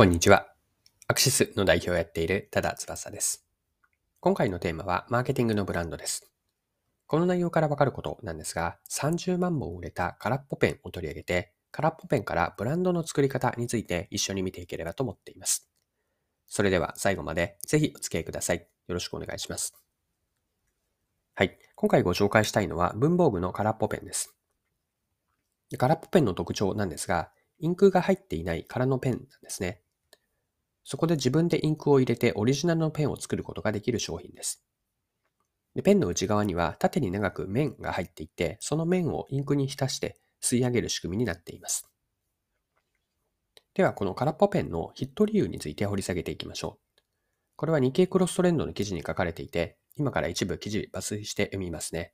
こんにちは。アクシスの代表をやっている多田翼です。今回のテーマはマーケティングのブランドです。この内容からわかることなんですが、30万本売れた空っぽペンを取り上げて、空っぽペンからブランドの作り方について一緒に見ていければと思っています。それでは最後までぜひお付き合いください。よろしくお願いします。はい。今回ご紹介したいのは文房具の空っぽペンです。空っぽペンの特徴なんですが、インクが入っていない空のペンなんですね。そこで自分でインクを入れてオリジナルのペンを作ることができる商品です。でペンの内側には縦に長く面が入っていて、その面をインクに浸して吸い上げる仕組みになっています。では、この空っぽペンのヒット理由について掘り下げていきましょう。これは日経クロストレンドの記事に書かれていて、今から一部記事抜粋して読みますね。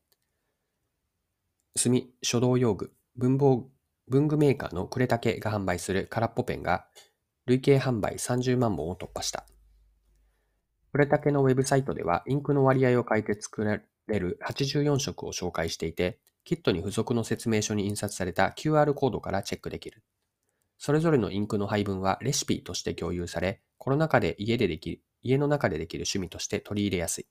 墨、書道用具、文房文具メーカーのクレタケが販売する空っぽペンが累計販売30万本を突破した。これだけのウェブサイトでは、インクの割合を変えて作られる84色を紹介していて、キットに付属の説明書に印刷された QR コードからチェックできる。それぞれのインクの配分はレシピとして共有され、コロナ禍で家でできる、家の中でできる趣味として取り入れやすい。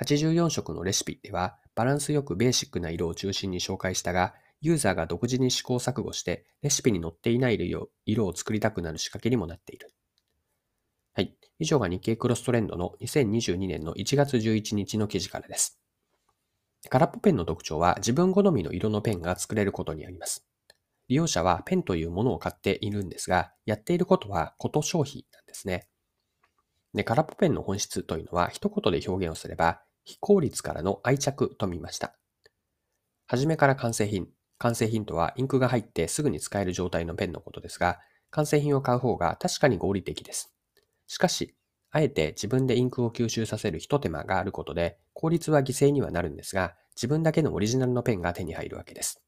84色のレシピでは、バランスよくベーシックな色を中心に紹介したが、ユーザーが独自に試行錯誤して、レシピに載っていない色を作りたくなる仕掛けにもなっている。はい。以上が日経クロストレンドの2022年の1月11日の記事からです。空っぽペンの特徴は自分好みの色のペンが作れることにあります。利用者はペンというものを買っているんですが、やっていることはこと消費なんですね。で、空っぽペンの本質というのは一言で表現をすれば、非効率からの愛着と見ました。はじめから完成品、完成品とはインクが入ってすぐに使える状態のペンのことですが、完成品を買う方が確かに合理的です。しかし、あえて自分でインクを吸収させる一手間があることで、効率は犠牲にはなるんですが、自分だけのオリジナルのペンが手に入るわけです。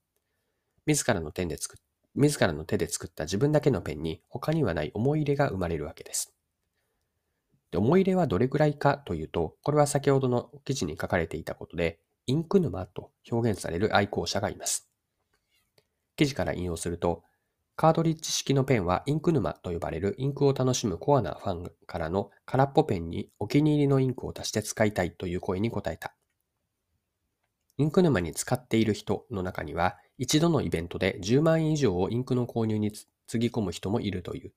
自らの手で作自らの手で作った自分だけのペンに他にはない思い入れが生まれるわけです。で思い入れはどれくらいかというと、これは先ほどの記事に書かれていたことで、インク沼と表現される愛好者がいます。記事から引用すると、カードリッジ式のペンはインク沼と呼ばれるインクを楽しむコアなファンからの空っぽペンにお気に入りのインクを足して使いたいという声に応えた。インク沼に使っている人の中には、一度のイベントで10万円以上をインクの購入につぎ込む人もいるという。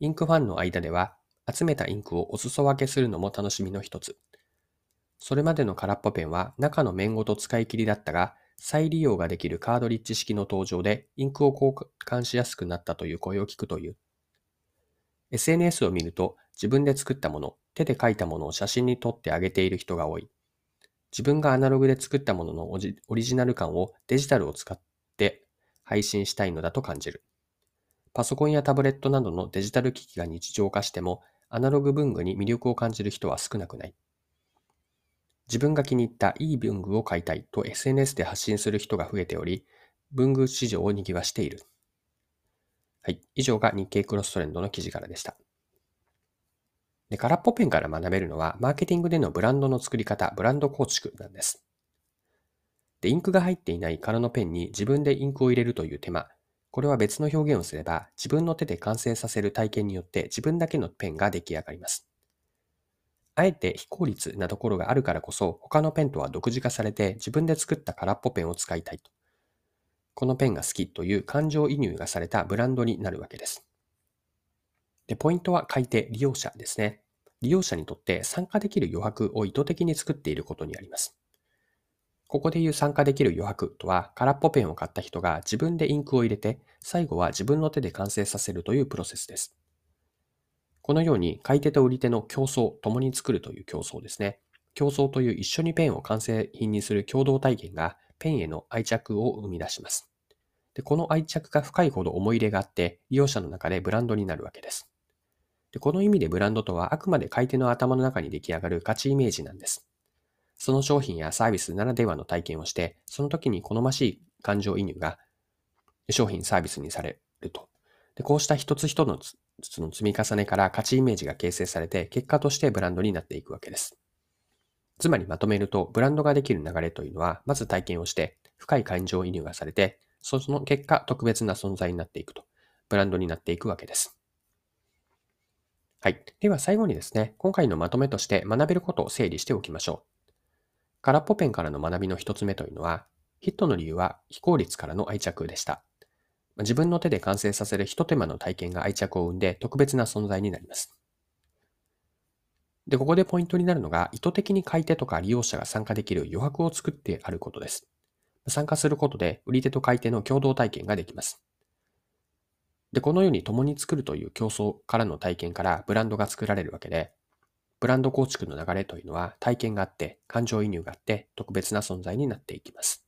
インクファンの間では、集めたインクをお裾分けするのも楽しみの一つ。それまでの空っぽペンは中の面ごと使い切りだったが、再利用ができるカードリッジ式の登場でインクを交換しやすくなったという声を聞くという。SNS を見ると自分で作ったもの、手で書いたものを写真に撮ってあげている人が多い。自分がアナログで作ったもののオリジナル感をデジタルを使って配信したいのだと感じる。パソコンやタブレットなどのデジタル機器が日常化しても、アナログ文具に魅力を感じる人は少なくない。自分が気に入ったいい文具を買いたいと SNS で発信する人が増えており、文具市場を賑わしている。はい。以上が日経クロストレンドの記事からでした。で、空っぽペンから学べるのは、マーケティングでのブランドの作り方、ブランド構築なんです。で、インクが入っていない空のペンに自分でインクを入れるという手間。これは別の表現をすれば、自分の手で完成させる体験によって自分だけのペンが出来上がります。あえて非効率なところがあるからこそ、他のペンとは独自化されて自分で作った空っぽペンを使いたいと。このペンが好きという感情移入がされたブランドになるわけです。で、ポイントは買い手、利用者ですね。利用者にとって参加できる余白を意図的に作っていることにあります。ここで言う参加できる余白とは、空っぽペンを買った人が自分でインクを入れて、最後は自分の手で完成させるというプロセスです。このように買い手と売り手の競争、共に作るという競争ですね。競争という一緒にペンを完成品にする共同体験がペンへの愛着を生み出します。でこの愛着が深いほど思い入れがあって、利用者の中でブランドになるわけです。でこの意味でブランドとはあくまで買い手の頭の中に出来上がる価値イメージなんです。その商品やサービスならではの体験をして、その時に好ましい感情移入が商品サービスにされると。でこうした一つ一つの積み重ねから価値イメージが形成されて、結果としてブランドになっていくわけです。つまりまとめると、ブランドができる流れというのは、まず体験をして、深い感情移入がされて、その結果、特別な存在になっていくと、ブランドになっていくわけです。はい。では最後にですね、今回のまとめとして学べることを整理しておきましょう。空っぽペンからの学びの一つ目というのは、ヒットの理由は非効率からの愛着でした。自分の手で完成させる一手間の体験が愛着を生んで特別な存在になります。で、ここでポイントになるのが、意図的に買い手とか利用者が参加できる余白を作ってあることです。参加することで、売り手と買い手の共同体験ができます。で、このように共に作るという競争からの体験からブランドが作られるわけで、ブランド構築の流れというのは体験があって、感情移入があって、特別な存在になっていきます。